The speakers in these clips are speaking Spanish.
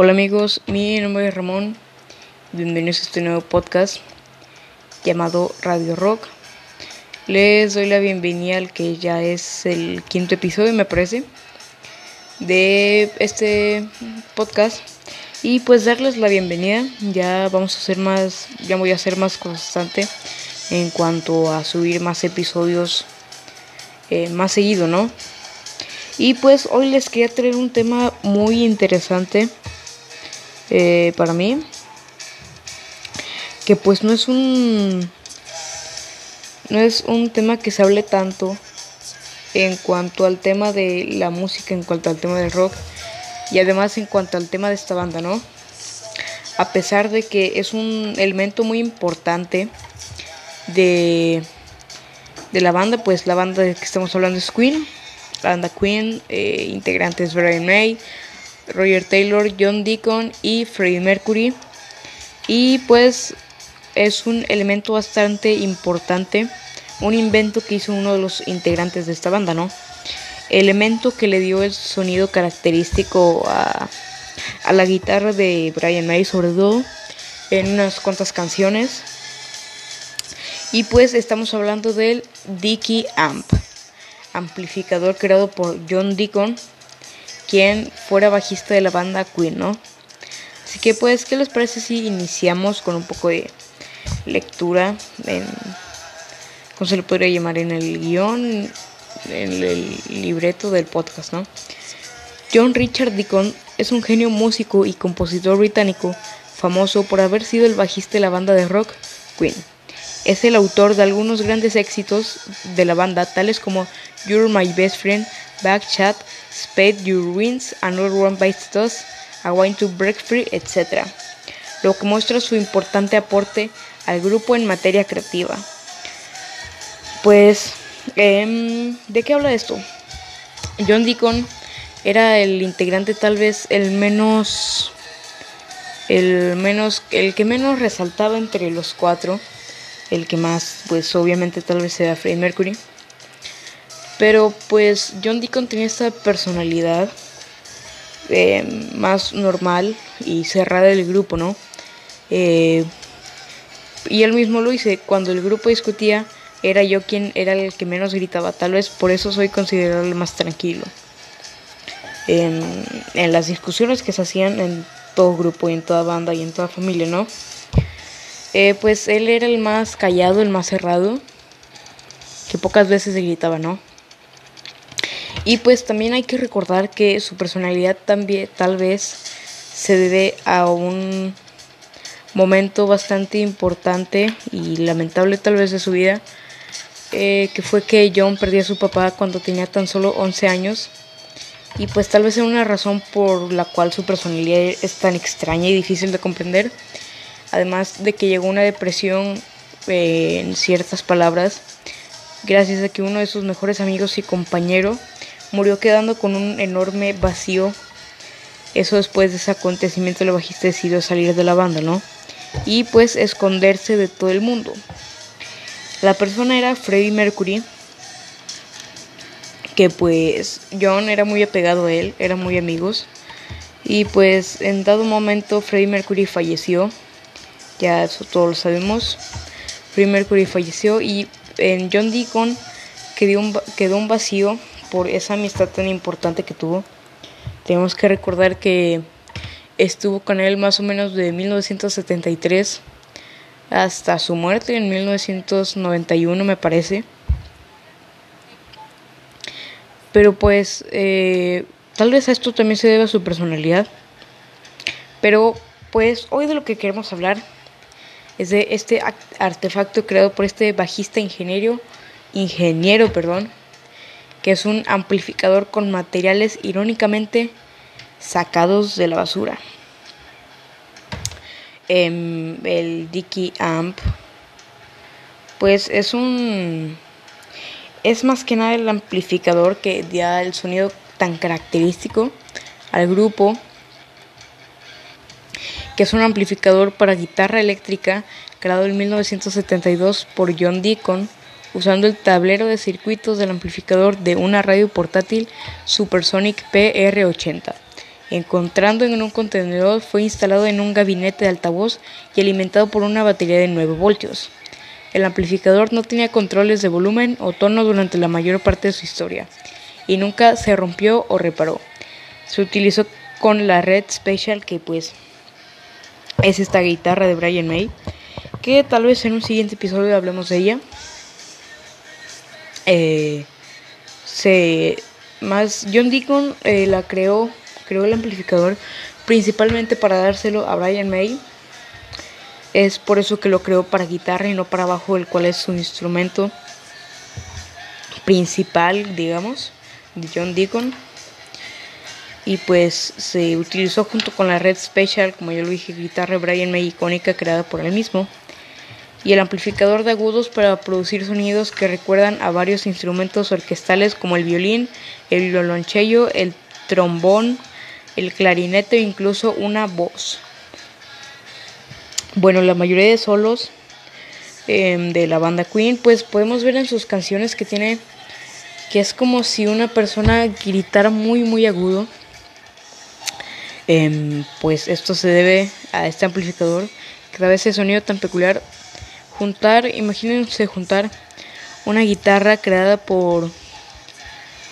Hola amigos, mi nombre es Ramón. Bienvenidos a este nuevo podcast llamado Radio Rock. Les doy la bienvenida al que ya es el quinto episodio, me parece, de este podcast. Y pues darles la bienvenida. Ya vamos a ser más, ya voy a ser más constante en cuanto a subir más episodios eh, más seguido, ¿no? Y pues hoy les quería traer un tema muy interesante eh, para mí. Que pues no es un. No es un tema que se hable tanto en cuanto al tema de la música, en cuanto al tema del rock. Y además en cuanto al tema de esta banda, ¿no? A pesar de que es un elemento muy importante de, de la banda, pues la banda de que estamos hablando es Queen. La banda Queen, eh, integrantes Brian May, Roger Taylor, John Deacon y Freddie Mercury. Y pues es un elemento bastante importante, un invento que hizo uno de los integrantes de esta banda, ¿no? Elemento que le dio el sonido característico a, la guitarra de Brian May, sobre todo en unas cuantas canciones. Y pues estamos hablando del Dickey Amp, amplificador creado por John Deacon quien fuera bajista de la banda Queen, ¿no? Así que pues, ¿qué les parece si iniciamos con un poco de lectura en, ¿cómo se le podría llamar? En el guion, en el libreto del podcast, ¿no? John Richard Deacon es un genio músico y compositor británico famoso por haber sido el bajista de la banda de rock Queen. Es el autor de algunos grandes éxitos de la banda, tales como You're My Best Friend, Back Chat, Spade Your Wins, Another One Bites Us, I Want to Break Free, etc. Lo que muestra su importante aporte al grupo en materia creativa. Pues, eh, ¿de qué habla esto? John Deacon era el integrante tal vez el menos el menos el que menos resaltaba entre los cuatro el que más pues obviamente tal vez sea Freddie Mercury pero pues John Deacon tenía esta personalidad eh, más normal y cerrada del grupo, ¿no? Eh, y él mismo lo hice, cuando el grupo discutía, era yo quien era el que menos gritaba, tal vez por eso soy considerado el más tranquilo. En, en, las discusiones que se hacían en todo grupo y en toda banda y en toda familia, ¿no? Eh, pues él era el más callado, el más cerrado, que pocas veces gritaba, ¿no? Y pues también hay que recordar que su personalidad también tal vez se debe a un momento bastante importante y lamentable tal vez de su vida, eh, que fue que John perdió a su papá cuando tenía tan solo 11 años. Y pues tal vez es una razón por la cual su personalidad es tan extraña y difícil de comprender. Además de que llegó una depresión eh, en ciertas palabras, gracias a que uno de sus mejores amigos y compañero murió quedando con un enorme vacío. Eso después de ese acontecimiento el bajista decidió salir de la banda, ¿no? Y pues esconderse de todo el mundo. La persona era Freddie Mercury, que pues John era muy apegado a él, eran muy amigos. Y pues en dado momento Freddie Mercury falleció, ya eso todos lo sabemos. Freddie Mercury falleció y en John Deacon quedó un, quedó un vacío por esa amistad tan importante que tuvo. Tenemos que recordar que estuvo con él más o menos de 1973 hasta su muerte en 1991 me parece. Pero pues eh, tal vez esto también se debe a su personalidad. Pero pues hoy de lo que queremos hablar es de este artefacto creado por este bajista ingeniero, ingeniero, perdón, que es un amplificador con materiales irónicamente sacados de la basura. Eh, el Dicky Amp, pues es un. Es más que nada el amplificador que da el sonido tan característico al grupo, que es un amplificador para guitarra eléctrica creado en 1972 por John Deacon usando el tablero de circuitos del amplificador de una radio portátil Supersonic PR80. Encontrando en un contenedor, fue instalado en un gabinete de altavoz y alimentado por una batería de 9 voltios. El amplificador no tenía controles de volumen o tono durante la mayor parte de su historia y nunca se rompió o reparó. Se utilizó con la Red Special que pues es esta guitarra de Brian May que tal vez en un siguiente episodio hablemos de ella. Eh, se más John Deacon eh, la creó creó el amplificador principalmente para dárselo a Brian May. Es por eso que lo creó para guitarra y no para bajo el cual es su instrumento principal digamos de John Deacon. Y pues se utilizó junto con la Red Special como yo lo dije guitarra Brian May icónica creada por él mismo y el amplificador de agudos para producir sonidos que recuerdan a varios instrumentos orquestales como el violín, el violoncello, el trombón, el clarinete e incluso una voz. Bueno, la mayoría de solos em, de la banda Queen, pues podemos ver en sus canciones que tiene que es como si una persona gritara muy muy agudo. Em, pues esto se debe a este amplificador que da ese sonido tan peculiar juntar, imagínense juntar una guitarra creada por,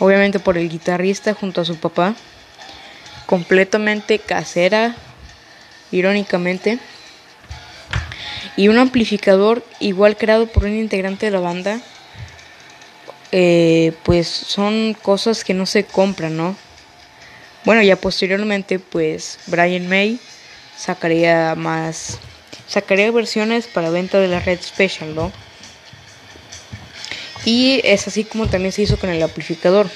obviamente por el guitarrista junto a su papá, completamente casera, irónicamente, y un amplificador igual creado por un integrante de la banda, eh, pues son cosas que no se compran, ¿no? Bueno, ya posteriormente, pues Brian May sacaría más sacaría versiones para venta de la red special, ¿no? Y es así como también se hizo con el amplificador.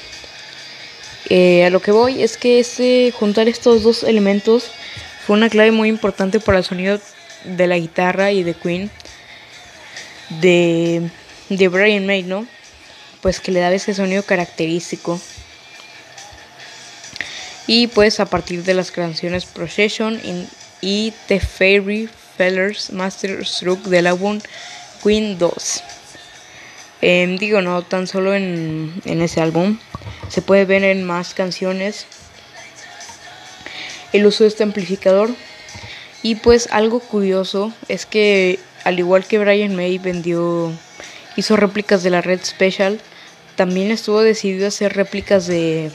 Eh, a lo que voy es que este, juntar estos dos elementos fue una clave muy importante para el sonido de la guitarra y de Queen de, de Brian May, ¿no? Pues que le daba ese sonido característico. Y pues a partir de las canciones Procession y The Fairy Fellers Masterstroke del álbum Queen 2. Em, digo, no tan solo en, en ese álbum, se puede ver en más canciones el uso de este amplificador. Y pues algo curioso es que al igual que Brian May vendió, hizo réplicas de la Red Special, también estuvo decidido a hacer réplicas de,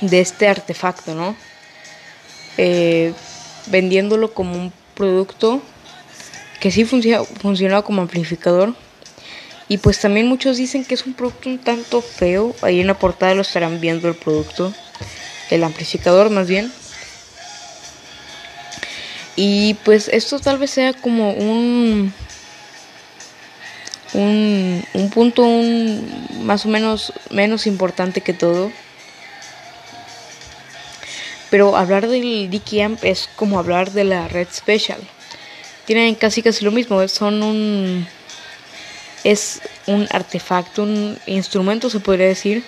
de este artefacto, ¿no? Eh, vendiéndolo como un producto que sí funciona, funcionaba como amplificador. Y pues también muchos dicen que es un producto un tanto feo. Ahí en la portada lo estarán viendo el producto. El amplificador más bien. Y pues esto tal vez sea como un... Un, un punto un, más o menos menos importante que todo pero hablar del Dicky Amp es como hablar de la Red Special. Tienen casi casi lo mismo, son un es un artefacto, un instrumento se podría decir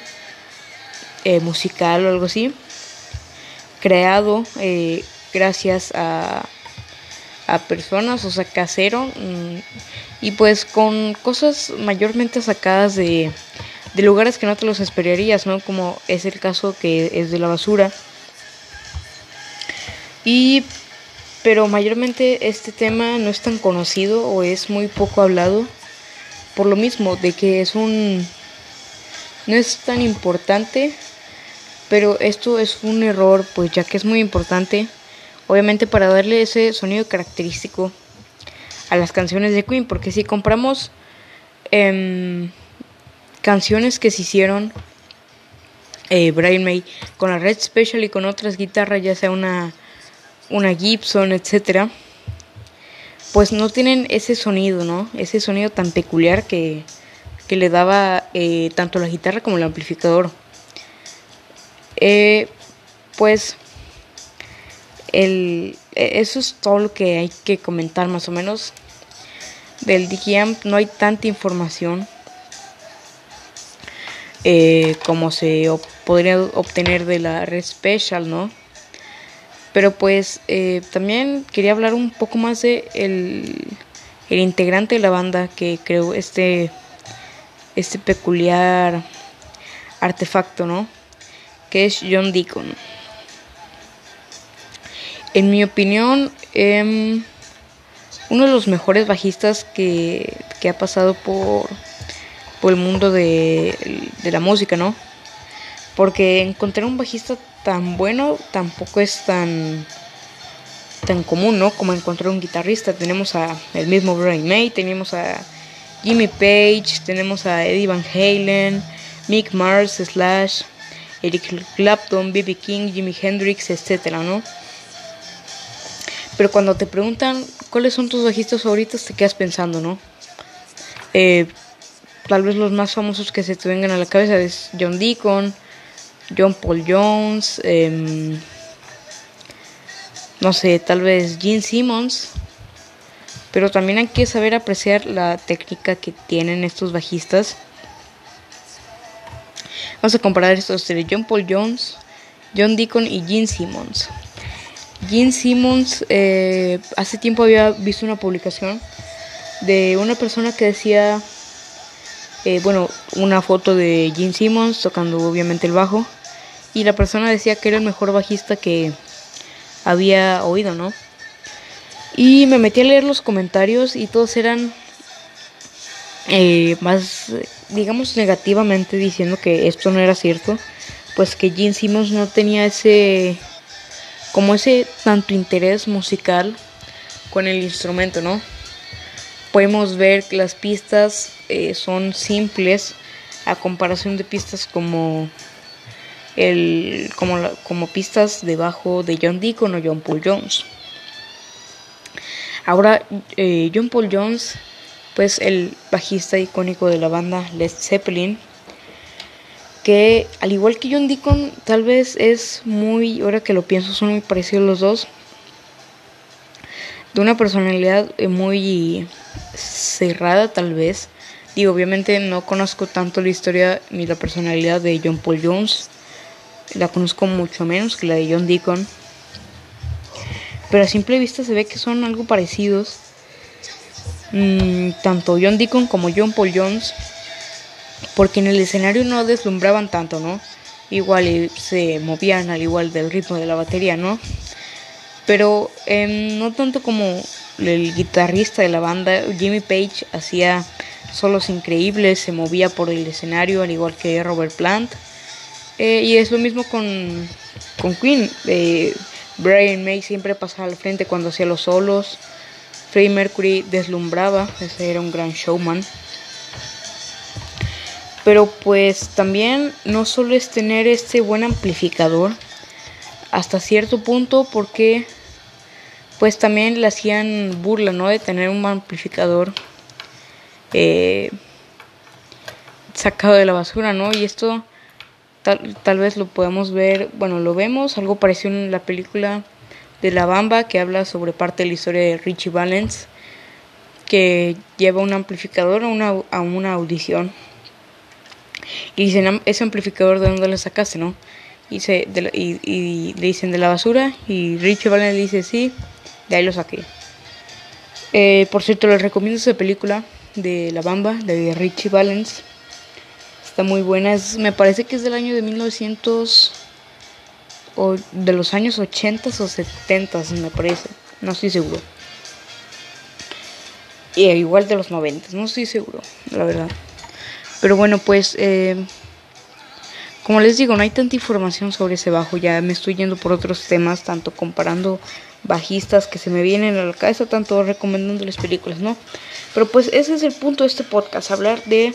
eh, musical o algo así, creado eh, gracias a, a personas, o sea, casero, mm, y pues con cosas mayormente sacadas de, de lugares que no te los esperarías, ¿no? Como es el caso que es de la basura y pero mayormente este tema no es tan conocido o es muy poco hablado por lo mismo de que es un no es tan importante pero esto es un error pues ya que es muy importante obviamente para darle ese sonido característico a las canciones de Queen porque si compramos em, canciones que se hicieron eh, Brian May con la Red Special y con otras guitarras ya sea una una Gibson, etcétera, pues no tienen ese sonido, ¿no? Ese sonido tan peculiar que, que le daba eh, tanto la guitarra como el amplificador. Eh, pues el, e, eso es todo lo que hay que comentar más o menos. Del Digiamp no hay tanta información eh, como se podría obtener de la Red Special, ¿no? Pero pues eh, también quería hablar un poco más de el, el integrante de la banda que creó este, este peculiar artefacto, ¿no? que es John Deacon. En mi opinión, em, uno de los mejores bajistas que, que ha pasado por, por el mundo de, de, la música, ¿no? Porque encontrar un bajista tan bueno tampoco es tan tan común, ¿no? Como encontrar un guitarrista. Tenemos a el mismo Brian May, tenemos a Jimmy Page, tenemos a Eddie Van Halen, Mick Mars, Slash, Eric Clapton, B.B. King, Jimi Hendrix, etcétera, ¿no? Pero cuando te preguntan cuáles son tus bajistas favoritos, te quedas pensando, ¿no? Eh, tal vez los más famosos que se te vengan a la cabeza es John Deacon, John Paul Jones, eh, no sé, tal vez Gene Simmons. Pero también hay que saber apreciar la técnica que tienen estos bajistas. Vamos a comparar estos tres, John Paul Jones, John Deacon y Gene Simmons. Gene Simmons eh, hace tiempo había visto una publicación de una persona que decía, eh, bueno, una foto de Gene Simmons tocando obviamente el bajo. Y la persona decía que era el mejor bajista que, había oído, ¿no? Y me metí a leer los comentarios y todos eran eh, más, digamos, negativamente diciendo que esto no era cierto. Pues que Gene Simmons no tenía ese, como ese tanto interés musical con el instrumento, ¿no? Podemos ver que las pistas eh, son simples a comparación de pistas como el, como, como pistas debajo de John Deacon o John Paul Jones. Ahora, eh, John Paul Jones, pues el bajista icónico de la banda Led Zeppelin, que al igual que John Deacon, tal vez es muy, ahora que lo pienso, son muy parecidos los dos, de una personalidad eh, muy cerrada tal vez. Digo, obviamente no conozco tanto la historia ni la personalidad de John Paul Jones, la conozco mucho menos que la de John Deacon. Pero a simple vista se ve que son algo parecidos. Mm, tanto John Deacon como John Paul Jones. Porque en el escenario no deslumbraban tanto, ¿no? Igual se movían al igual del ritmo de la batería, ¿no? Pero em, no tanto como el guitarrista de la banda, Jimmy Page hacía solos increíbles, se movía por el escenario al igual que Robert Plant. Eh, y es lo mismo con, con Queen. Eh, Brian May siempre pasaba al frente cuando hacía los solos. Freddie Mercury deslumbraba, ese era un gran showman. Pero pues también no solo es tener este buen amplificador, hasta cierto punto porque pues también le hacían burla, ¿no? De tener un amplificador eh, sacado de la basura, ¿no? Y esto Tal, tal vez lo podemos ver, bueno, lo vemos, algo parecido en la película de La Bamba que habla sobre parte de la historia de Richie Valens que lleva un amplificador a una, a una audición. Y dicen ese amplificador de dónde lo sacaste no y, se, y, y, le dicen de la basura. Y Richie Valens dice sí de ahí lo saqué. Eh, por cierto les recomiendo esa película de La Bamba de Richie Valens Está muy buena. Es, me parece que es del año de 1900 o de los años 80 o 70 me parece. No estoy seguro. Y igual de los 90, no estoy seguro, la verdad. Pero bueno, pues eh, como les digo, no hay tanta información sobre ese bajo. Ya me estoy yendo por otros temas, tanto comparando bajistas que se me vienen a la cabeza, tanto recomendándoles películas, ¿no? Pero pues ese es el punto de este podcast, hablar de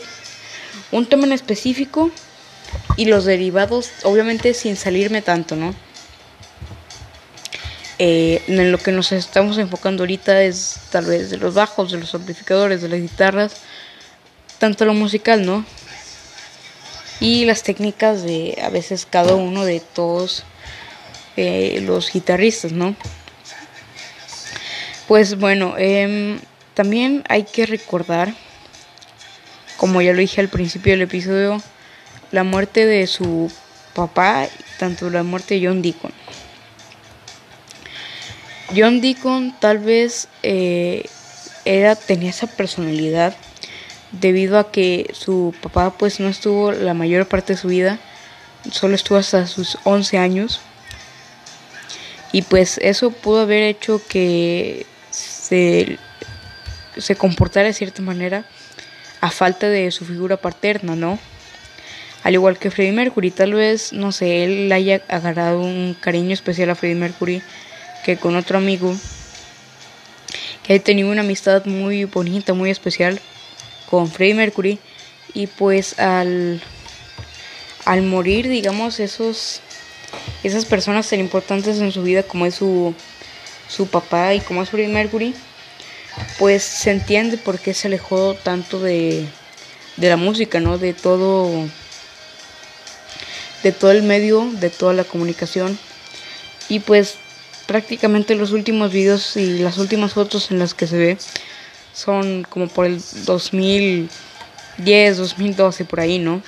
un tema en específico y los derivados, obviamente sin salirme tanto, ¿no? Eh, en lo que nos estamos enfocando ahorita es tal vez de los bajos, de los amplificadores, de las guitarras, tanto lo musical, ¿no? Y las técnicas de a veces cada uno de todos eh, los guitarristas, ¿no? Pues bueno, eh, también hay que recordar como ya lo dije al principio del episodio, la muerte de su papá, tanto la muerte de John Deacon. John Deacon tal vez eh, era, tenía esa personalidad debido a que su papá pues no estuvo la mayor parte de su vida solo estuvo hasta sus 11 años. Y pues eso pudo haber hecho que se, se comportara de cierta manera a falta de su figura paterna, ¿no? Al igual que Freddie Mercury, tal vez, no sé, él haya agarrado un cariño especial a Freddie Mercury que con otro amigo que ha tenido una amistad muy bonita, muy especial con Freddie Mercury y pues al al morir, digamos, esos esas personas tan importantes en su vida como es su su papá y como es Freddie Mercury, pues se entiende por qué se alejó tanto de de la música, ¿no? De todo de todo el medio, de toda la comunicación. Y pues prácticamente los últimos videos y las últimas fotos en las que se ve son como por el 2010, 2012, por ahí, ¿no?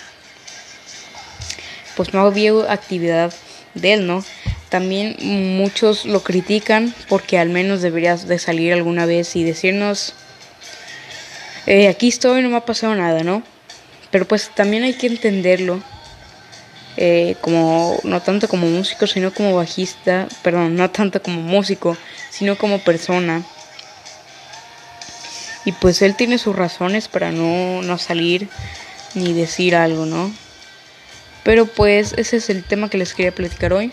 Pues no había actividad de él, ¿no? También muchos lo critican porque al menos deberías de salir alguna vez y decirnos, eh, aquí estoy, no me ha pasado nada, ¿no? Pero pues también hay que entenderlo eh, como no tanto como músico, sino como bajista, perdón, no tanto como músico, sino como persona. Y pues él tiene sus razones para no, no salir ni decir algo, ¿no? Pero pues ese es el tema que les quería platicar hoy.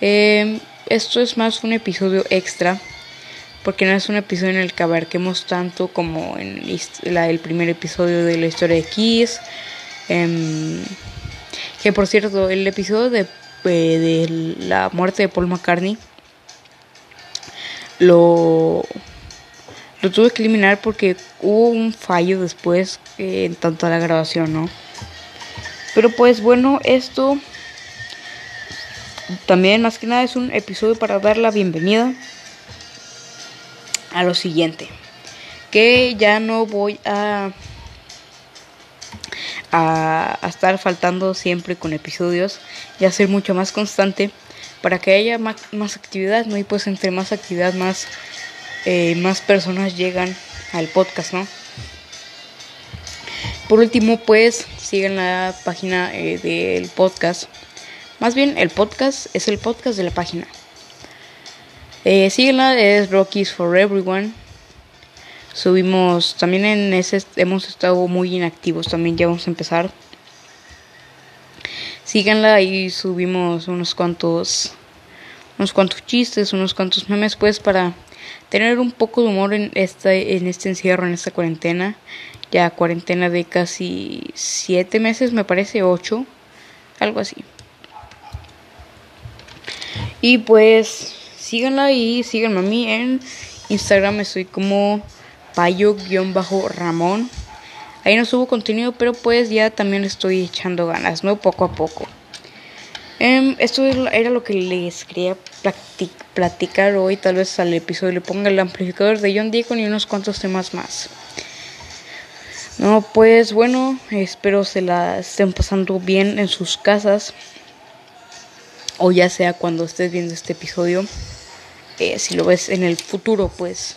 Eh, esto es más un episodio extra, porque no es un episodio en el que abarquemos tanto como en el primer episodio de la historia de Kiss. Eh, que por cierto, el episodio de, eh, de la muerte de Paul McCartney lo, lo tuve que eliminar porque hubo un fallo después eh, en tanto a la grabación, ¿no? Pero pues bueno, esto también más que nada es un episodio para dar la bienvenida a lo siguiente. Que ya no voy a a, estar faltando siempre con episodios y a ser mucho más constante para que haya más, actividad, ¿no? Y pues entre más actividad, más, eh, más personas llegan al podcast, ¿no? Por último, pues sigan la página eh, del podcast. Más bien, el podcast es el podcast de la página. Eh, síguenla, es Rockies for Everyone. Subimos, también en ese hemos estado muy inactivos, también ya vamos a empezar. Síganla y subimos unos cuantos unos cuantos chistes, unos cuantos memes pues para tener un poco de humor en esta en este encierro, en esta cuarentena. Ya cuarentena de casi siete meses, me parece, ocho, algo así. Y pues síganla y síganme a mí en Instagram, estoy como payo-ramón. Ahí no subo contenido, pero pues ya también estoy echando ganas, ¿no? Poco a poco. Em, esto era lo que les quería platicar hoy. Tal vez al episodio le ponga el amplificador de John Deacon y unos cuantos temas más. No, pues bueno, espero se la estén pasando bien en sus casas. O ya sea cuando estés viendo este episodio. Eh, si lo ves en el futuro, pues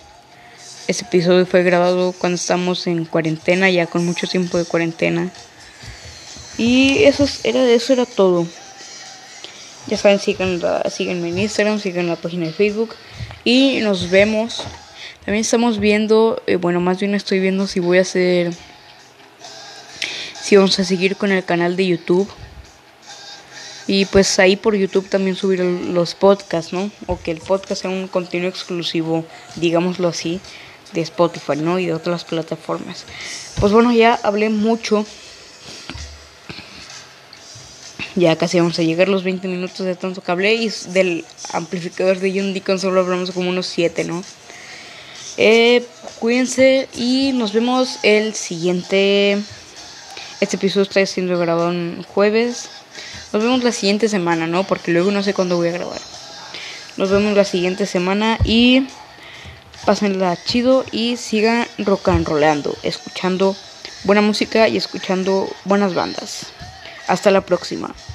este episodio fue grabado cuando estamos en cuarentena, ya con mucho tiempo de cuarentena. Y eso era, eso era todo. Ya saben, sigan en Instagram, sigan la página de Facebook. Y nos vemos. También estamos viendo, eh, bueno, más bien estoy viendo si voy a hacer, si vamos a seguir con el canal de YouTube. Y pues ahí por YouTube también subir los podcasts, ¿no? O que el podcast sea un contenido exclusivo, digámoslo así de Spotify, ¿no? Y de otras plataformas. Pues bueno, ya hablé mucho. Ya casi vamos a llegar los 20 minutos de tanto que hablé. Y del amplificador de John Deacon solo hablamos como unos 7, ¿no? Eh, cuídense y nos vemos el siguiente. Este episodio está siendo grabado en jueves. Nos vemos la siguiente semana, ¿no? Porque luego no sé cuándo voy a grabar. Nos vemos la siguiente semana y pásenla chido y sigan rock and rollando, escuchando buena música y escuchando buenas bandas. Hasta la próxima.